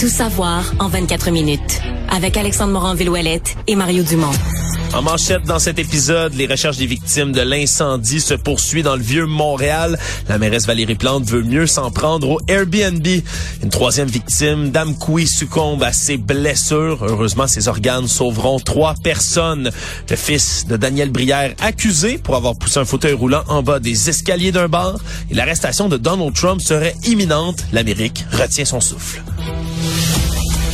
Tout savoir en 24 minutes. Avec Alexandre Morin-Villouellette et Mario Dumont. En manchette dans cet épisode, les recherches des victimes de l'incendie se poursuivent dans le vieux Montréal. La mairesse Valérie Plante veut mieux s'en prendre au Airbnb. Une troisième victime, Dame Koui, succombe à ses blessures. Heureusement, ses organes sauveront trois personnes. Le fils de Daniel Brière, accusé pour avoir poussé un fauteuil roulant en bas des escaliers d'un bar. Et l'arrestation de Donald Trump serait imminente. L'Amérique retient son souffle.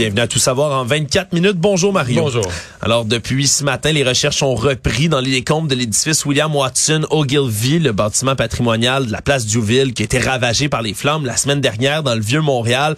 Bienvenue à Tout savoir en 24 minutes. Bonjour Mario. Bonjour. Alors depuis ce matin, les recherches ont repris dans les décombres de l'édifice William Watson Ogilvy, le bâtiment patrimonial de la place Duville qui a été ravagé par les flammes la semaine dernière dans le vieux Montréal.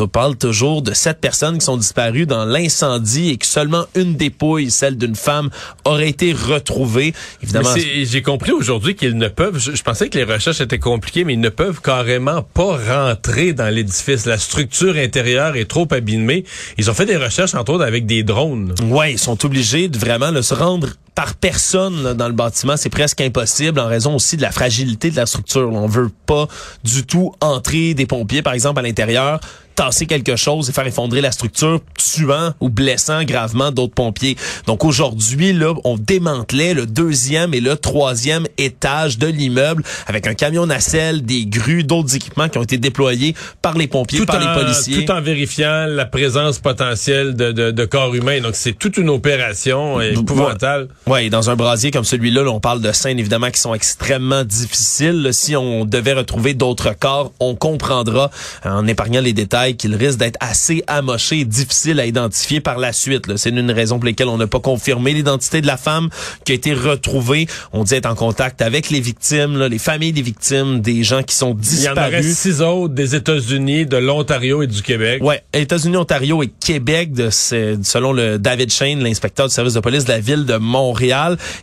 On parle toujours de sept personnes qui sont disparues dans l'incendie et que seulement une dépouille, celle d'une femme, aurait été retrouvée. Évidemment. J'ai compris aujourd'hui qu'ils ne peuvent. Je, je, pensais que les recherches étaient compliquées, mais ils ne peuvent carrément pas rentrer dans l'édifice. La structure intérieure est trop abîmée ils ont fait des recherches, entre autres, avec des drones. Ouais, ils sont obligés de vraiment se rendre par personne dans le bâtiment, c'est presque impossible en raison aussi de la fragilité de la structure. On veut pas du tout entrer des pompiers, par exemple, à l'intérieur tasser quelque chose et faire effondrer la structure, tuant ou blessant gravement d'autres pompiers. Donc aujourd'hui, là, on démantelait le deuxième et le troisième étage de l'immeuble avec un camion nacelle, des grues, d'autres équipements qui ont été déployés par les pompiers, tout par en, les policiers. Tout en vérifiant la présence potentielle de, de, de corps humains. Donc c'est toute une opération épouvantable. Oui, dans un brasier comme celui-là, là, on parle de scènes évidemment qui sont extrêmement difficiles. Si on devait retrouver d'autres corps, on comprendra en épargnant les détails qu'il risque d'être assez amoché et difficile à identifier par la suite. C'est une raison pour laquelle on n'a pas confirmé l'identité de la femme qui a été retrouvée. On dit être en contact avec les victimes, là, les familles des victimes, des gens qui sont disparus. Il y en aurait six autres des États-Unis, de l'Ontario et du Québec. Ouais, États-Unis, Ontario et Québec, de, selon le David Shane, l'inspecteur du service de police de la ville de Montréal.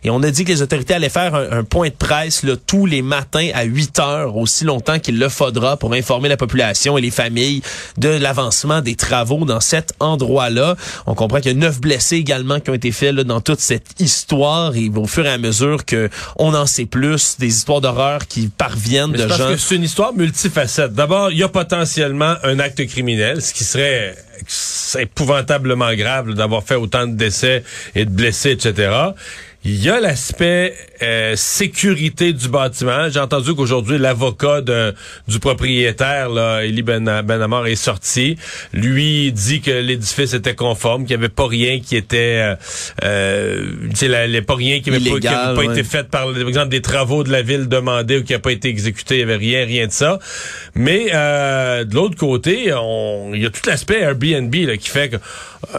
Et on a dit que les autorités allaient faire un, point de presse là, tous les matins à 8 heures, aussi longtemps qu'il le faudra pour informer la population et les familles de l'avancement des travaux dans cet endroit-là. On comprend qu'il y a neuf blessés également qui ont été faits là, dans toute cette histoire et au fur et à mesure que on en sait plus, des histoires d'horreur qui parviennent de parce gens. c'est une histoire multifacette. D'abord, il y a potentiellement un acte criminel, ce qui serait épouvantablement grave d'avoir fait autant de décès et de blessés, etc. Il y a l'aspect euh, sécurité du bâtiment. J'ai entendu qu'aujourd'hui, l'avocat du propriétaire, là, Eli ben, Benamor, est sorti. Lui dit que l'édifice était conforme, qu'il n'y avait pas rien qui était... Euh, euh, pas rien qui n'avait pas, été fait par, exemple, des travaux de la ville demandés ou qui n'a pas été exécuté. Il n'y avait rien, rien de ça. Mais euh, de l'autre côté, il y a tout l'aspect Airbnb là, qui fait que... Euh,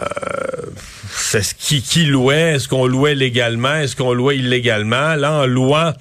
c'est qui, qui louait, est-ce qu'on louait légalement, est-ce qu'on louait illégalement? Là, en louant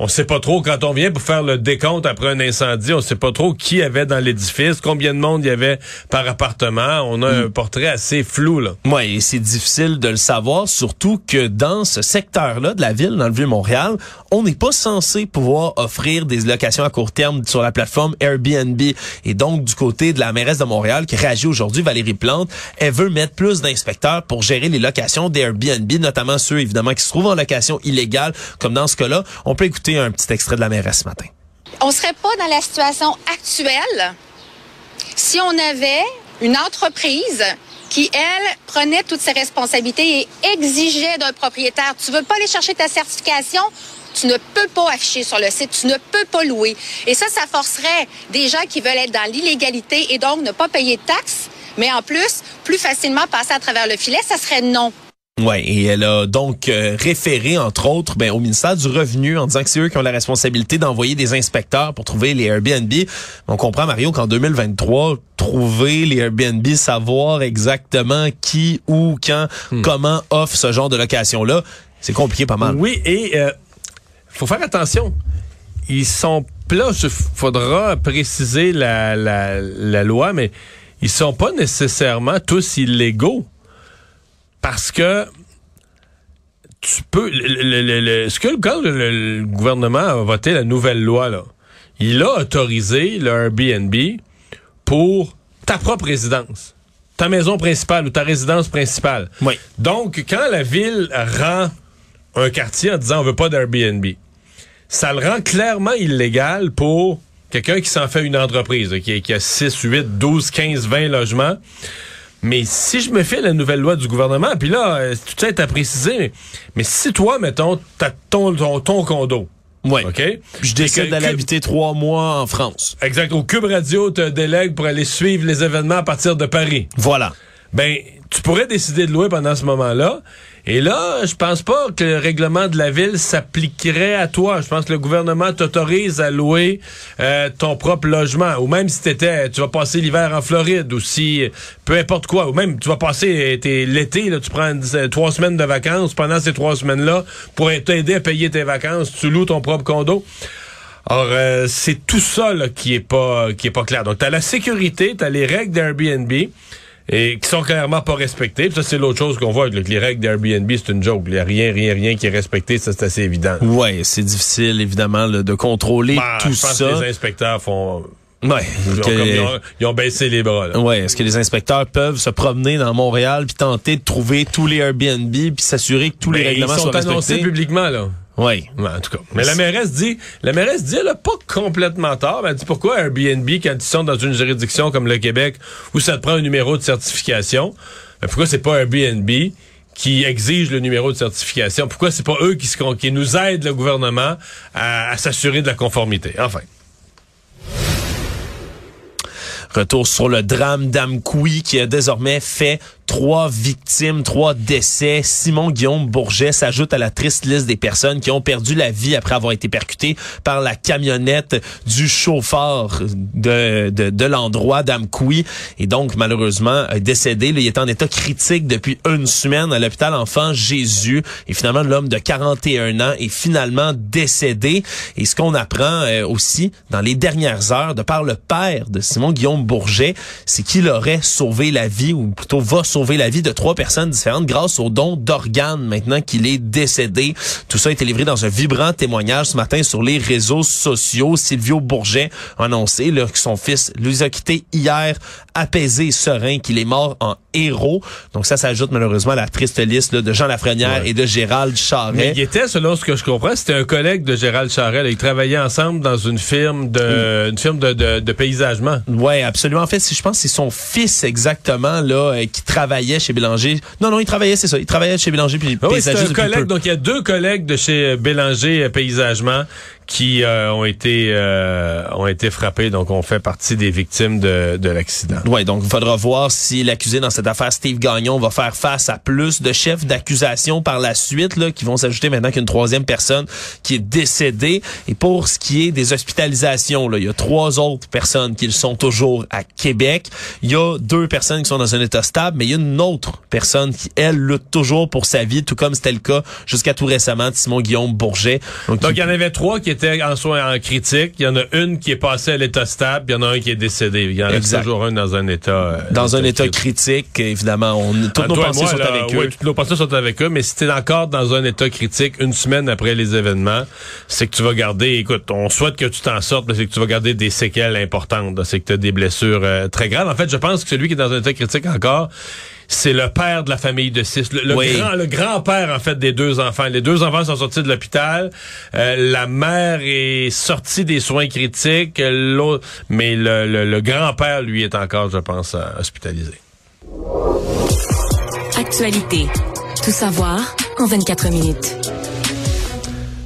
on sait pas trop quand on vient pour faire le décompte après un incendie, on sait pas trop qui avait dans l'édifice, combien de monde il y avait par appartement. On a un mm. portrait assez flou là. Oui, et c'est difficile de le savoir, surtout que dans ce secteur-là de la ville, dans le vieux Montréal, on n'est pas censé pouvoir offrir des locations à court terme sur la plateforme Airbnb. Et donc du côté de la mairesse de Montréal qui réagit aujourd'hui, Valérie Plante, elle veut mettre plus d'inspecteurs pour gérer les locations d'Airbnb, notamment ceux évidemment qui se trouvent en location illégale, comme dans ce cas-là. On peut écouter un petit extrait de la mairesse ce matin. On serait pas dans la situation actuelle si on avait une entreprise qui, elle, prenait toutes ses responsabilités et exigeait d'un propriétaire, tu veux pas aller chercher ta certification, tu ne peux pas afficher sur le site, tu ne peux pas louer. Et ça, ça forcerait des gens qui veulent être dans l'illégalité et donc ne pas payer de taxes, mais en plus, plus facilement passer à travers le filet, ça serait non. Oui, et elle a donc euh, référé, entre autres, ben, au ministère du Revenu en disant que c'est eux qui ont la responsabilité d'envoyer des inspecteurs pour trouver les Airbnb. On comprend, Mario, qu'en 2023, trouver les Airbnb, savoir exactement qui, où, quand, hmm. comment offre ce genre de location-là, c'est compliqué pas mal. Oui, et euh, faut faire attention. Ils sont là, il faudra préciser la, la, la loi, mais ils sont pas nécessairement tous illégaux. Parce que tu peux. le- le- le- le- ce que quand le, gouvernement a voté la nouvelle loi, là, il a autorisé le Airbnb pour ta propre résidence. Ta maison principale ou ta résidence principale. Oui. Donc, quand la ville rend un quartier en disant on veut pas d'Airbnb, ça le rend clairement illégal pour quelqu'un qui s'en fait une entreprise, qui a 6, 8, 12, 15, 20 logements. Mais si je me fais la nouvelle loi du gouvernement, puis là, euh, tout ça est à préciser, mais, mais si toi, mettons, t'as ton, ton, ton condo, Oui. OK? Je décide d'aller habiter trois mois en France. Exact. Au Cube Radio te délègue pour aller suivre les événements à partir de Paris. Voilà. Ben, tu pourrais décider de louer pendant ce moment-là. Et là, je pense pas que le règlement de la ville s'appliquerait à toi. Je pense que le gouvernement t'autorise à louer euh, ton propre logement. Ou même si t'étais, tu vas passer l'hiver en Floride, ou si, peu importe quoi. Ou même, tu vas passer euh, l'été, tu prends euh, trois semaines de vacances. Pendant ces trois semaines-là, pour t'aider à payer tes vacances, tu loues ton propre condo. Euh, c'est tout ça là, qui est pas qui est pas clair. Donc, tu la sécurité, tu as les règles d'Airbnb et qui sont clairement pas respectées. Puis ça, c'est l'autre chose qu'on voit, que les règles d'Airbnb, c'est une joke. Il y a rien, rien, rien qui est respecté, ça, c'est assez évident. Ouais, c'est difficile, évidemment, là, de contrôler Bah, tout je pense ça. que les inspecteurs font... Ouais. Ils ont, que- comme- ils ont- ils ont baissé les bras. Là. Ouais, est-ce que les inspecteurs peuvent se promener dans Montréal puis tenter de trouver tous les Airbnb puis s'assurer que tous les Mais règlements ils sont sont annoncés publiquement, là. Ouais. Ouais, en tout cas. Mais la mairesse dit, la mairesse dit, elle a pas complètement tort. Elle dit pourquoi Airbnb, quand ils sont dans une juridiction comme le Québec, où ça te prend un numéro de certification, ben pourquoi c'est pas Airbnb qui exige le numéro de certification? Pourquoi c'est pas eux qui, se, qui nous aident, le gouvernement, à, à s'assurer de la conformité? Enfin. Retour sur le drame d'Amkoui qui a désormais fait trois victimes, trois décès. Simon Guillaume Bourget s'ajoute à la triste liste des personnes qui ont perdu la vie après avoir été percutées par la camionnette du chauffeur de, de, de l'endroit d'Amkoui. Et donc, malheureusement, est décédé. Il est en état critique depuis une semaine à l'hôpital Enfant Jésus. Et finalement, l'homme de 41 ans est finalement décédé. Et ce qu'on apprend euh, aussi dans les dernières heures, de par le père de Simon Guillaume Bourget, c'est qu'il aurait sauvé la vie, ou plutôt va sauver la vie de trois personnes différentes grâce au don d'organes maintenant qu'il est décédé. Tout ça a été livré dans un vibrant témoignage ce matin sur les réseaux sociaux. Silvio Bourget a annoncé là, que son fils lui a quitté hier apaisé et serein, qu'il est mort en héros. Donc ça s'ajoute malheureusement à la triste liste là, de Jean Lafrenière Ouais. et de Gérald Charret. Mais il était, selon ce que je comprends, c'était un collègue de Gérald Charel. Ils travaillaient ensemble dans une firme de, une firme de, de, de paysagement. Ouais, absolument. En fait, si je pense que c'est son fils exactement là euh, qui travaillait chez Bélanger. Non, non, il travaillait, c'est ça. Il travaillait chez Bélanger puis Ah oui, c'est paysagiste un collègue. Donc, il y a deux collègues de chez Bélanger euh, Paysagement qui euh, ont été euh, ont été frappés. Donc, on fait partie des victimes de, de l'accident. Ouais, donc il faudra voir si l'accusé dans cette affaire, Steve Gagnon, va faire face à plus de chefs d'accusation par la suite, là, qui vont s'ajouter maintenant qu'une troisième personne qui est décédée. Et pour ce qui est des hospitalisations, là, il y a trois autres personnes qui le sont toujours à Québec. Il y a deux personnes qui sont dans un état stable, mais il y a une autre personne qui, elle, lutte toujours pour sa vie, tout comme c'était le cas jusqu'à tout récemment de Simon Guillaume Bourget. Donc, il- il y en avait trois qui étaient en soins en critique. Il y en a une qui est passée à l'état stable. Il y en a un qui est décédé. Il y en Exact. toujours un dans un état... euh, dans un état critique, évidemment, on, toutes Ah, nos pensées moi, sont là, avec eux. ouais, toutes nos pensées sont avec eux, mais si t'es encore dans un état critique une semaine après les événements, c'est que tu vas garder, écoute, on souhaite que tu t'en sortes, mais c'est que tu vas garder des séquelles importantes. C'est que tu as des blessures euh, très graves. En fait, je pense que celui qui est dans un état critique encore, c'est le père de la famille de six. Le, le Oui. grand, le grand-père, en fait, des deux enfants. Les deux enfants sont sortis de l'hôpital. Euh, la mère est sortie des soins critiques. L'autre, mais le, le- le grand-père, lui, est encore, je pense, euh, hospitalisé. Actualité. Tout savoir en 24 minutes.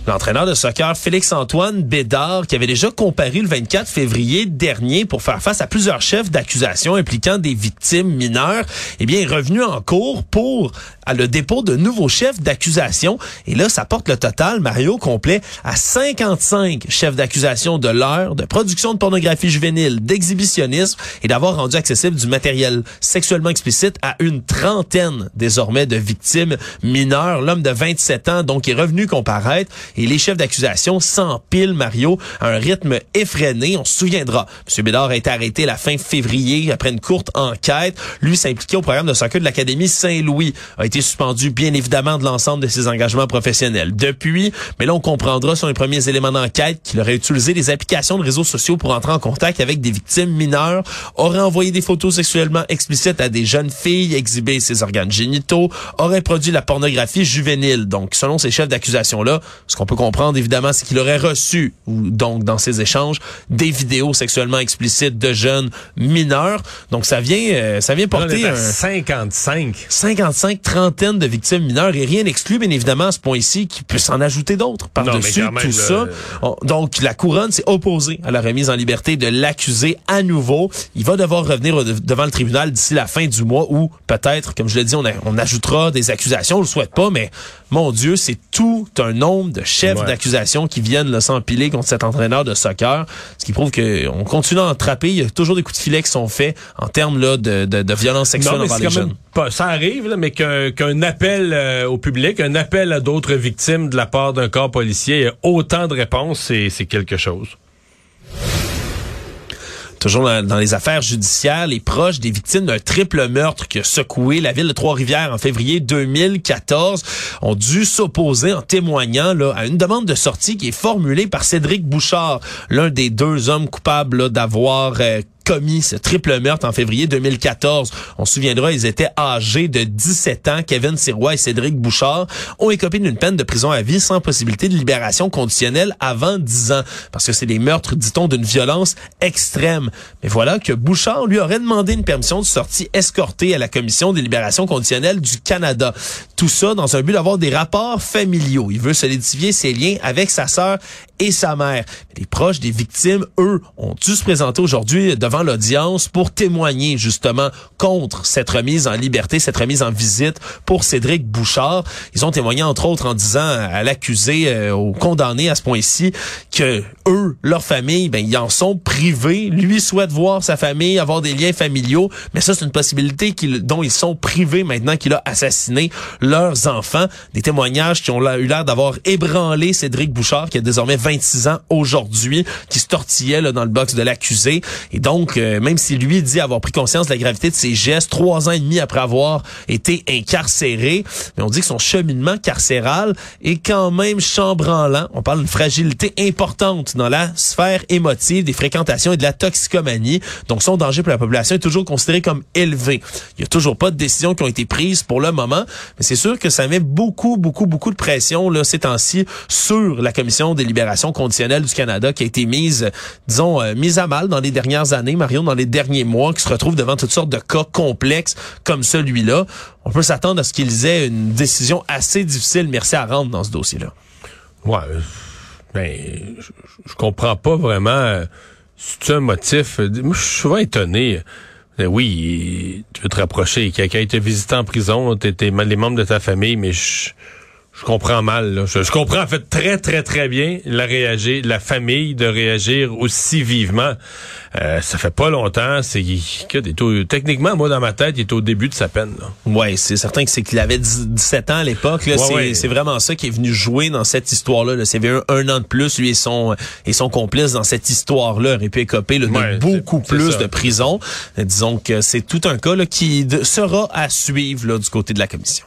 L'entraîneur de soccer Félix-Antoine Bédard, qui avait déjà comparu le 24 février dernier pour faire face à plusieurs chefs d'accusation impliquant des victimes mineures, eh bien, est revenu en cours pour à le dépôt de nouveaux chefs d'accusation. Et là, ça porte le total, Mario, complet à 55 chefs d'accusation de l'heure, de production de pornographie juvénile, d'exhibitionnisme et d'avoir rendu accessible du matériel sexuellement explicite à une trentaine désormais de victimes mineures. L'homme de 27 ans, donc, est revenu comparaître et les chefs d'accusation s'empilent, Mario, à un rythme effréné. On se souviendra, M. Bédard a été arrêté la fin février après une courte enquête. Lui s'impliquait au programme de soccer de l'Académie Saint-Louis. A été suspendu, bien évidemment, de l'ensemble de ses engagements professionnels. Depuis, mais là, on comprendra sur les premiers éléments d'enquête qu'il aurait utilisé des applications de réseaux sociaux pour entrer en contact avec des victimes mineures, aurait envoyé des photos sexuellement explicites à des jeunes filles, exhibé ses organes génitaux, aurait produit la pornographie juvénile. Donc, selon ces chefs d'accusation-là, qu'on peut comprendre, évidemment, c'est qu'il aurait reçu, ou donc dans ces échanges, des vidéos sexuellement explicites de jeunes mineurs. Donc, ça vient, euh, ça vient porter un... 55. 55 trentaine de victimes mineures et rien n'exclut, bien évidemment, à ce point-ci, qu'il peut s'en ajouter d'autres par-dessus tout ça. Donc, la couronne s'est opposée à la remise en liberté de l'accusé à nouveau. Il va devoir revenir devant le tribunal d'ici la fin du mois ou peut-être, comme je l'ai dit, on, on, ajoutera des accusations. On le souhaite pas, mais mon Dieu, c'est tout un nombre de chefs d'accusation qui viennent s'empiler contre cet entraîneur de soccer, ce qui prouve qu'on continue à attraper. Il y a toujours des coups de filet qui sont faits en termes là, de, de, de violence sexuelle envers les jeunes. Pas, ça arrive, là, mais qu'un appel euh, au public, un appel à d'autres victimes de la part d'un corps policier, autant de réponses, c'est quelque chose. Toujours dans, les affaires judiciaires, les proches des victimes d'un triple meurtre qui a secoué la ville de Trois-Rivières en février 2014 ont dû s'opposer en témoignant là, à une demande de sortie qui est formulée par Cédric Bouchard, l'un des deux hommes coupables d'avoir euh, commis ce triple meurtre en février 2014. On se souviendra, ils étaient âgés de 17 ans. Kevin Sirois et Cédric Bouchard ont écopé d'une peine de prison à vie sans possibilité de libération conditionnelle avant 10 ans. Parce que c'est des meurtres, dit-on, d'une violence extrême. Mais voilà que Bouchard lui aurait demandé une permission de sortie escortée à la Commission des libérations conditionnelles du Canada. Tout ça dans un but d'avoir des rapports familiaux. Il veut solidifier ses liens avec sa sœur et sa mère. les proches des victimes, eux, ont dû se présenter aujourd'hui devant l'audience pour témoigner justement contre cette remise en liberté, cette remise en visite pour Cédric Bouchard. Ils ont témoigné entre autres en disant à l'accusé, euh, au condamné à ce point-ci, que eux, leur famille, ben ils en sont privés. Lui souhaite voir sa famille, avoir des liens familiaux, mais ça c'est une possibilité dont ils sont privés maintenant qu'il a assassiné leurs enfants. Des témoignages qui ont eu l'air d'avoir ébranlé Cédric Bouchard, qui a désormais 26 ans aujourd'hui, qui se tortillait là, dans le box de l'accusé. Et donc, euh, même si lui dit avoir pris conscience de la gravité de ses gestes, trois ans et demi après avoir été incarcéré, mais on dit que son cheminement carcéral est quand même chambranlant. On parle d'une fragilité importante dans la sphère émotive, des fréquentations et de la toxicomanie. Donc, son danger pour la population est toujours considéré comme élevé. Il y a toujours pas de décisions qui ont été prises pour le moment, mais c'est sûr que ça met beaucoup, beaucoup, beaucoup de pression là ces temps-ci sur la commission des libérations conditionnelles du Canada qui a été mise, disons, euh, mise à mal dans les dernières années, Marion, dans les derniers mois, qui se retrouve devant toutes sortes de cas complexes comme celui-là. On peut s'attendre à ce qu'ils aient une décision assez difficile, merci à rendre dans ce dossier-là. Ouais, ben, je, je comprends pas vraiment. Euh, c'est un motif. Moi, je suis souvent étonné. Euh, oui, tu veux te rapprocher. Quelqu'un été visité en prison, t'es les membres de ta famille, mais je, je comprends mal. Je, comprends en fait très très très bien la réagir, la famille de réagir aussi vivement. Euh, ça fait pas longtemps. C'est techniquement moi dans ma tête, il est au début de sa peine. Là. Ouais, c'est certain que c'est qu'il avait 17 ans à l'époque. c'est vraiment ça qui est venu jouer dans cette histoire-là. Là. C'est un, un an de plus lui et son et son complice dans cette histoire-là aurait pu écoper de beaucoup plus de prison. Disons que c'est tout un cas là, qui sera à suivre là, du côté de la commission.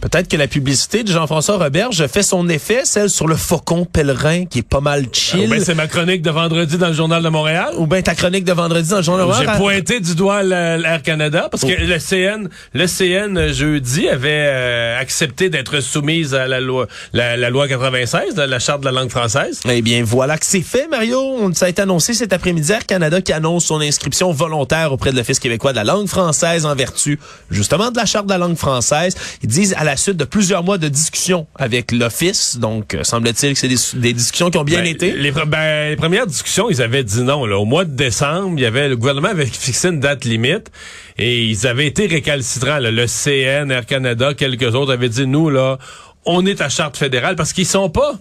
Peut-être que la publicité de Jean-François Roberge fait son effet, celle sur le faucon pèlerin qui est pas mal chill. Ou bien c'est ma chronique de vendredi dans le Journal de Montréal. Ou bien ta chronique de vendredi dans le Journal de Montréal. J'ai pointé du doigt l'Air Canada parce que oh. le CN, le CN jeudi avait euh, accepté d'être soumise à la loi, la, loi 96, la charte de la langue française. Eh bien voilà que c'est fait, Mario. Ça a été annoncé cet après-midi Air Canada qui annonce son inscription volontaire auprès de l'Office québécois de la langue française en vertu justement de la charte de la langue française. Ils disent à la suite de plusieurs mois de discussions avec l'Office. Donc, euh, semble-t-il que c'est des, discussions qui ont bien ben, été. Les, ben, les, premières discussions, ils avaient dit non. Là. Au mois de décembre, il y avait le gouvernement avait fixé une date limite et ils avaient été récalcitrants. Le CN, Air Canada, quelques autres avaient dit nous, là, on est à charte fédérale parce qu'ils sont pas,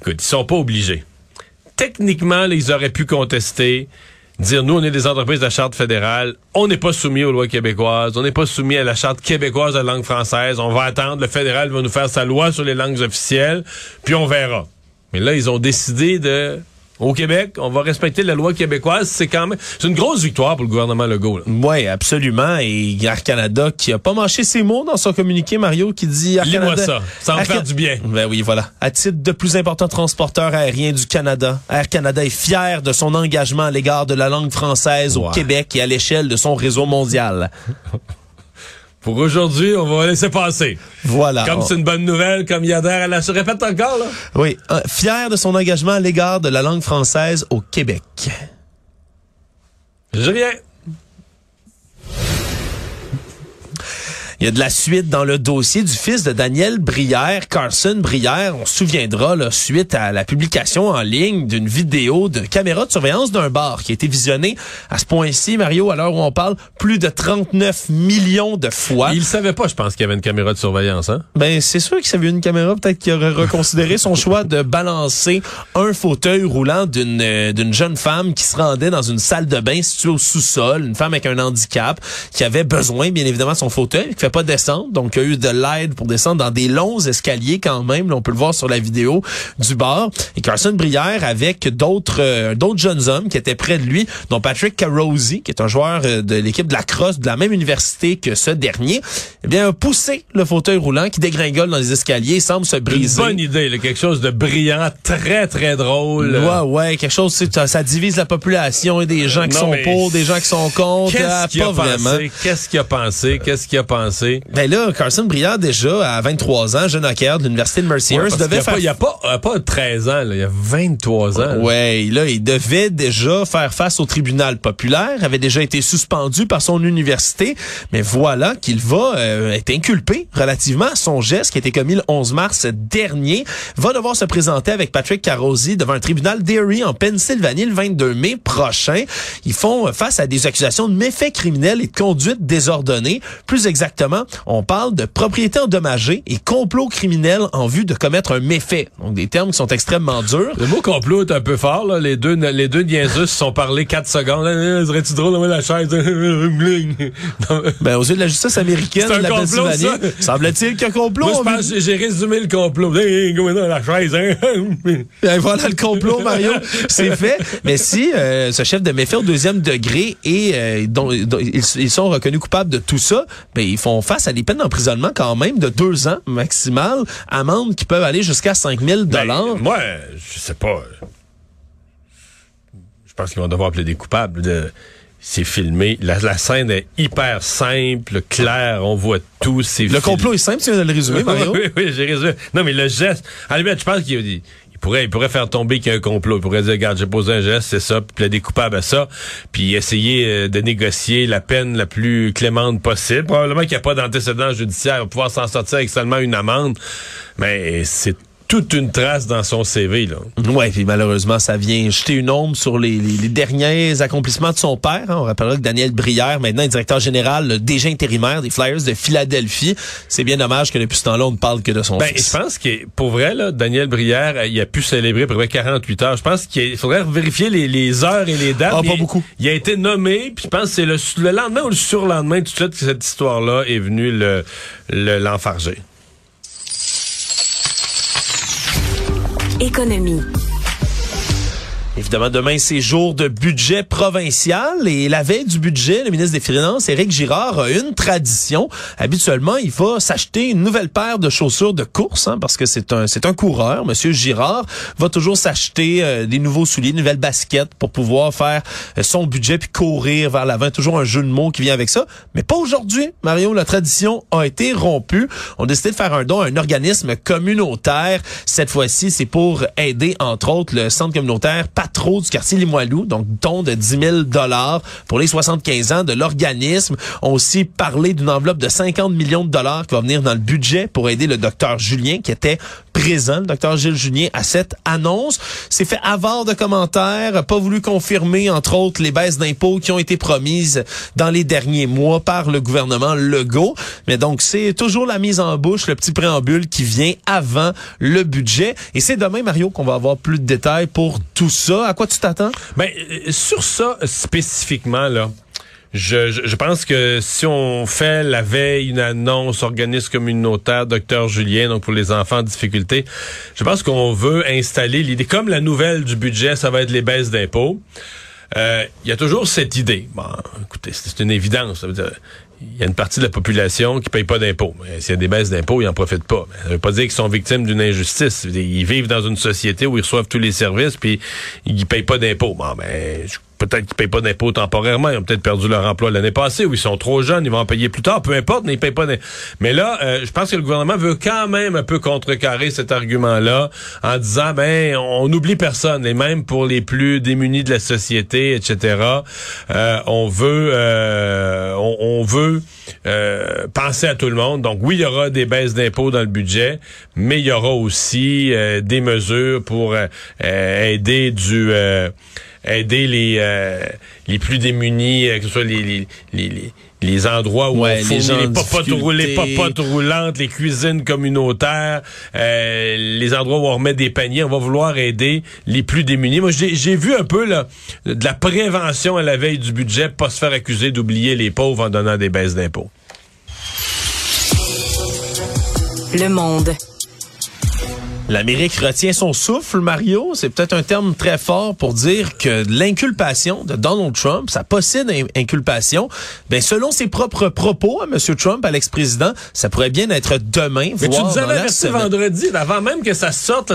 écoute, ils sont pas obligés. Techniquement, ils auraient pu contester dire nous, on est des entreprises de la charte fédérale, on n'est pas soumis aux lois québécoises, on n'est pas soumis à la charte québécoise de la langue française, on va attendre, le fédéral va nous faire sa loi sur les langues officielles, puis on verra. Mais là, ils ont décidé de au Québec, on va respecter la loi québécoise. C'est quand même, c'est une grosse victoire pour le gouvernement Legault. Oui, absolument. Et Air Canada qui a pas mâché ses mots dans son communiqué, Mario, qui dit Air Lis-moi Canada. ça, ça va faire du bien. Ben oui, voilà. À titre de plus important transporteur aérien du Canada, Air Canada est fier de son engagement à l'égard de la langue française au. Québec et à l'échelle de son réseau mondial. Pour aujourd'hui, on va laisser passer. Voilà. Comme c'est une bonne nouvelle, comme il adhère à la... Je répète encore, là. Oui, euh, fier de son engagement à l'égard de la langue française au Québec. J'ai rien. Il y a de la suite dans le dossier du fils de Daniel Brière, Carson Brière. On se souviendra, là, suite à la publication en ligne d'une vidéo de caméra de surveillance d'un bar qui a été visionnée à ce point-ci, Mario, à l'heure où on parle, plus de 39 millions de fois. Il savait pas, je pense, qu'il y avait une caméra de surveillance, hein? Ben, c'est sûr qu'il s'avait une caméra, peut-être qu'il aurait reconsidéré son choix de balancer un fauteuil roulant d'une euh, d'une jeune femme qui se rendait dans une salle de bain située au sous-sol, une femme avec un handicap qui avait besoin, bien évidemment, de son fauteuil, qui fait pas descendre, donc il y a eu de l'aide pour descendre dans des longs escaliers quand même, là, on peut le voir sur la vidéo du bar. Et Carson Brière avec d'autres euh, d'autres jeunes hommes qui étaient près de lui, dont Patrick Carosi, qui est un joueur euh, de l'équipe de la crosse de la même université que ce dernier, eh bien, a poussé le fauteuil roulant qui dégringole dans les escaliers, semble se Une briser. bonne idée, là, quelque chose de brillant, très, très drôle. Ouais, ouais, quelque chose, ça, ça divise la population et des gens qui Non, sont pour, des gens qui sont contre. Ah, Qu'est-ce qu'il a pas vraiment. pensé? Qu'est-ce qu'il a pensé? Qu'est-ce qu'il a pensé? Ben là, Carson Briard, déjà, à 23 ans, jeune hockey de l'Université de Mercyhurst, Ouais, devait faire il y a a pas 13 ans, là, il y a 23 ans. là. Ouais, là, il devait déjà faire face au tribunal populaire, avait déjà été suspendu par son université, mais voilà qu'il va euh, être inculpé relativement à son geste qui a été commis le 11 mars dernier, va devoir se présenter avec Patrick Carosi devant un tribunal d'Erie en Pennsylvanie le 22 mai prochain. Ils font face à des accusations de méfaits criminels et de conduite désordonnée. Plus exactement, on parle de propriété endommagée et complot criminel en vue de commettre un méfait. Donc des termes qui sont extrêmement durs. Le mot complot est un peu fort, là. Les deux, les deux se sont parlé 4 secondes. Serait-tu drôle d'envoyer la chaise? Ben, aux yeux de la justice américaine un de la complot, Pennsylvanie, semble-t-il a complot. Moi, je pense j'ai résumé le complot. La chaise, hein? Ben, voilà le complot, Mario. C'est fait. Mais si euh, ce chef de méfait au deuxième degré et euh, dont, dont ils, ils sont reconnus coupables de tout ça, ben ils font face à des peines d'emprisonnement quand même de deux ans maximal, amendes qui peuvent aller jusqu'à 5000 Ben, dollars. moi, je sais pas. Je pense qu'ils vont devoir appeler des coupables. De... C'est filmé. La, la scène est hyper simple, claire. On voit tout. Le complot est simple, tu viens de le résumer, Mario. oui, oui, j'ai résumé. Non, mais le geste. À la limite, je pense qu'il il il pourrait faire tomber qu'il y a un complot. Il pourrait dire, regarde, j'ai posé un geste, c'est ça, puis plaider coupable à ça, puis essayer euh, de négocier la peine la plus clémente possible. Probablement qu'il n'y a pas d'antécédent judiciaire, il va pouvoir s'en sortir avec seulement une amende. Mais c'est toute une trace dans son CV, là. Ouais, puis malheureusement, ça vient jeter une ombre sur les, les- les derniers accomplissements de son père. hein. On rappellera que Daniel Brière, maintenant est directeur général euh, déjà intérimaire des Flyers de Philadelphie. C'est bien dommage que depuis ce temps-là, on ne parle que de son Ben, je pense que pour vrai, là, Daniel Brière, euh, il a pu célébrer à peu près 48 heures. Je pense qu'il faudrait vérifier les, les heures et les dates. Ah, pas il- beaucoup. Il a été nommé, puis je pense que c'est le, le lendemain ou le surlendemain tout de suite que cette histoire-là est venue le le- Économie. Évidemment, demain, c'est jour de budget provincial et la veille du budget, le ministre des Finances, Éric Girard, a une tradition. Habituellement, il va s'acheter une nouvelle paire de chaussures de course, hein, parce que c'est un c'est un coureur. Monsieur Girard va toujours s'acheter euh, des nouveaux souliers, une nouvelle basket pour pouvoir faire euh, son budget puis courir vers l'avant. Toujours un jeu de mots qui vient avec ça, mais pas aujourd'hui. Mario, la tradition a été rompue. On a décidé de faire un don à un organisme communautaire. Cette fois-ci, c'est pour aider, entre autres, le centre communautaire Patro du quartier Limoilou, donc don de 10 000 dollars pour les 75 ans de l'organisme. On aussi parlé d'une enveloppe de 50 millions de dollars qui va venir dans le budget pour aider le docteur Julien qui était présent, le docteur Gilles Julien, à cette annonce. C'est fait avoir de commentaires, pas voulu confirmer, entre autres, les baisses d'impôts qui ont été promises dans les derniers mois par le gouvernement Legault. Mais donc, c'est toujours la mise en bouche, le petit préambule qui vient avant le budget. Et c'est demain, Mario, qu'on va avoir plus de détails pour tout ça. À quoi tu t'attends? Ben, euh, sur ça, spécifiquement, là, je, je, je, pense que si on fait la veille une annonce organisme communautaire, docteur Julien, donc pour les enfants en difficulté, je pense qu'on veut installer l'idée, comme la nouvelle du budget, ça va être les baisses d'impôts. Euh, il y a toujours cette idée. Bon, écoutez, c'est une évidence. Ça veut dire, il y a une partie de la population qui paye pas d'impôts. S'il y a des baisses d'impôts, ils en profitent pas. Ça veut pas dire qu'ils sont victimes d'une injustice. Ils vivent dans une société où ils reçoivent tous les services puis ils payent pas d'impôts. Bon, ben, je peut-être qu'ils payent pas d'impôts temporairement, ils ont peut-être perdu leur emploi l'année passée, ou ils sont trop jeunes, ils vont en payer plus tard, peu importe, mais ils payent pas d'impôts. Mais là, euh, je pense que le gouvernement veut quand même un peu contrecarrer cet argument-là en disant, ben, on n'oublie personne, et même pour les plus démunis de la société, etc., euh, on veut, euh, on, on, veut penser à tout le monde. Donc oui, il y aura des baisses d'impôts dans le budget, mais il y aura aussi des mesures pour aider du aider les euh, les plus démunis, euh, que ce soit les les, les, les endroits où on fournit les, popotes, les popotes roulantes, les cuisines communautaires, euh, les endroits où on remet des paniers. On va vouloir aider les plus démunis. Moi, j'ai vu un peu là, de la prévention à la veille du budget, pas se faire accuser d'oublier les pauvres en donnant des baisses d'impôts. Le monde. L'Amérique retient son souffle, Mario. C'est peut-être un terme très fort pour dire que l'inculpation de Donald Trump, sa possible inculpation, ben selon ses propres propos à M. Trump, à l'ex-président, ça pourrait bien être demain. Mais tu nous avais averti vendredi, avant même que ça sorte,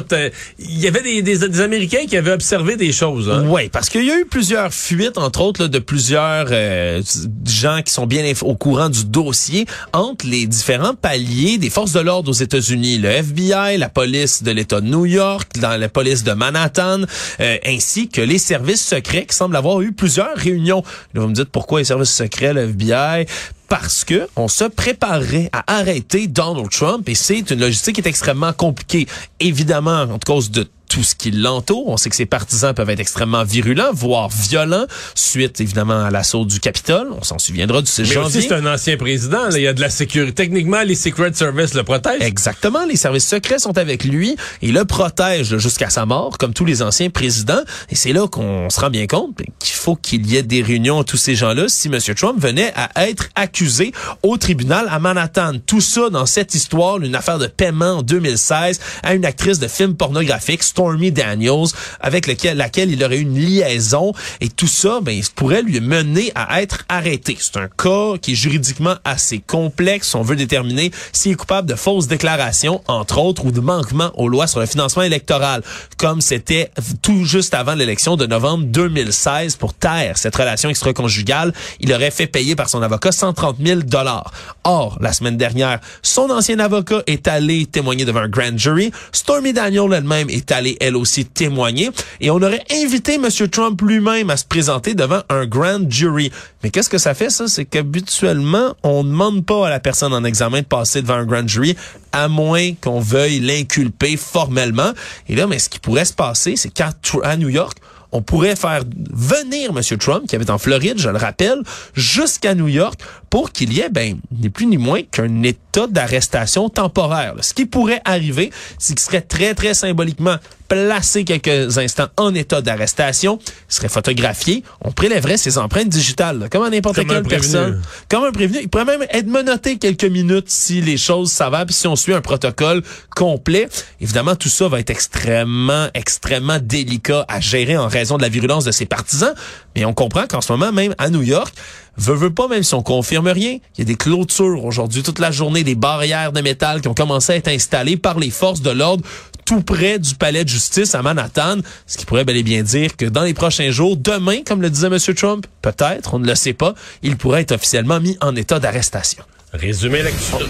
il y avait des, des, Américains qui avaient observé des choses. Hein? Oui, parce qu'il y a eu plusieurs fuites, entre autres, là, de plusieurs euh, gens qui sont bien au courant du dossier entre les différents paliers des forces de l'ordre aux États-Unis, le FBI, la police de l'État de New York, dans la police de Manhattan, euh, ainsi que les services secrets qui semblent avoir eu plusieurs réunions. Là, vous me dites pourquoi les services secrets, le FBI, parce que on se préparerait à arrêter Donald Trump et c'est une logistique qui est extrêmement compliquée. Évidemment, en cause de tout ce qui l'entoure. On sait que ses partisans peuvent être extrêmement virulents, voire violents, suite évidemment à l'assaut du Capitole. On s'en souviendra du 6 Mais janvier. c'est un ancien président. Là. Il y a de la sécurité. Techniquement, les Secret Service le protègent. Exactement. Les services secrets sont avec lui et le protègent jusqu'à sa mort, comme tous les anciens présidents. Et c'est là qu'on se rend bien compte qu'il faut qu'il y ait des réunions à tous ces gens-là si M. Trump venait à être accusé au tribunal à Manhattan. Tout ça dans cette histoire, une affaire de paiement en 2016 à une actrice de film pornographique, Stormy Daniels, avec lequel, laquelle il aurait eu une liaison. Et tout ça, ben, pourrait lui mener à être arrêté. C'est un cas qui est juridiquement assez complexe. On veut déterminer s'il est coupable de fausses déclarations, entre autres, ou de manquement aux lois sur le financement électoral, comme c'était tout juste avant l'élection de novembre 2016 pour taire cette relation extra-conjugale. Il aurait fait payer par son avocat 130 000 dollars. Or, la semaine dernière, son ancien avocat est allé témoigner devant un grand jury. Stormy Daniels elle-même est allée elle aussi témoigner. Et on aurait invité M. Trump lui-même à se présenter devant un grand jury. Mais qu'est-ce que ça fait, ça? C'est qu'habituellement, on ne demande pas à la personne en examen de passer devant un grand jury, à moins qu'on veuille l'inculper formellement. Et là, mais ce qui pourrait se passer, c'est qu'à New York, on pourrait faire venir M. Trump, qui habite en Floride, je le rappelle, jusqu'à New York pour qu'il y ait, ben, ni plus ni moins qu'un état d'arrestation temporaire. Ce qui pourrait arriver, c'est qu'il serait très, très symboliquement placé quelques instants en état d'arrestation, il serait photographié, on prélèverait ses empreintes digitales, comme à n'importe quelle personne. Comme un prévenu. Il pourrait même être menotté quelques minutes si les choses s'avèrent, puis si on suit un protocole complet. Évidemment, tout ça va être extrêmement, extrêmement délicat à gérer en raison de la virulence de ses partisans, mais on comprend qu'en ce moment, même à New York, veut, veut pas, même si on confirme rien, il y a des clôtures aujourd'hui toute la journée, des barrières de métal qui ont commencé à être installées par les forces de l'ordre tout près du palais de justice à Manhattan, ce qui pourrait bel et bien dire que dans les prochains jours, demain, comme le disait M. Trump, peut-être, on ne le sait pas, il pourrait être officiellement mis en état d'arrestation.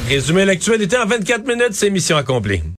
Résumer l'actualité en 24 minutes, c'est mission accomplie.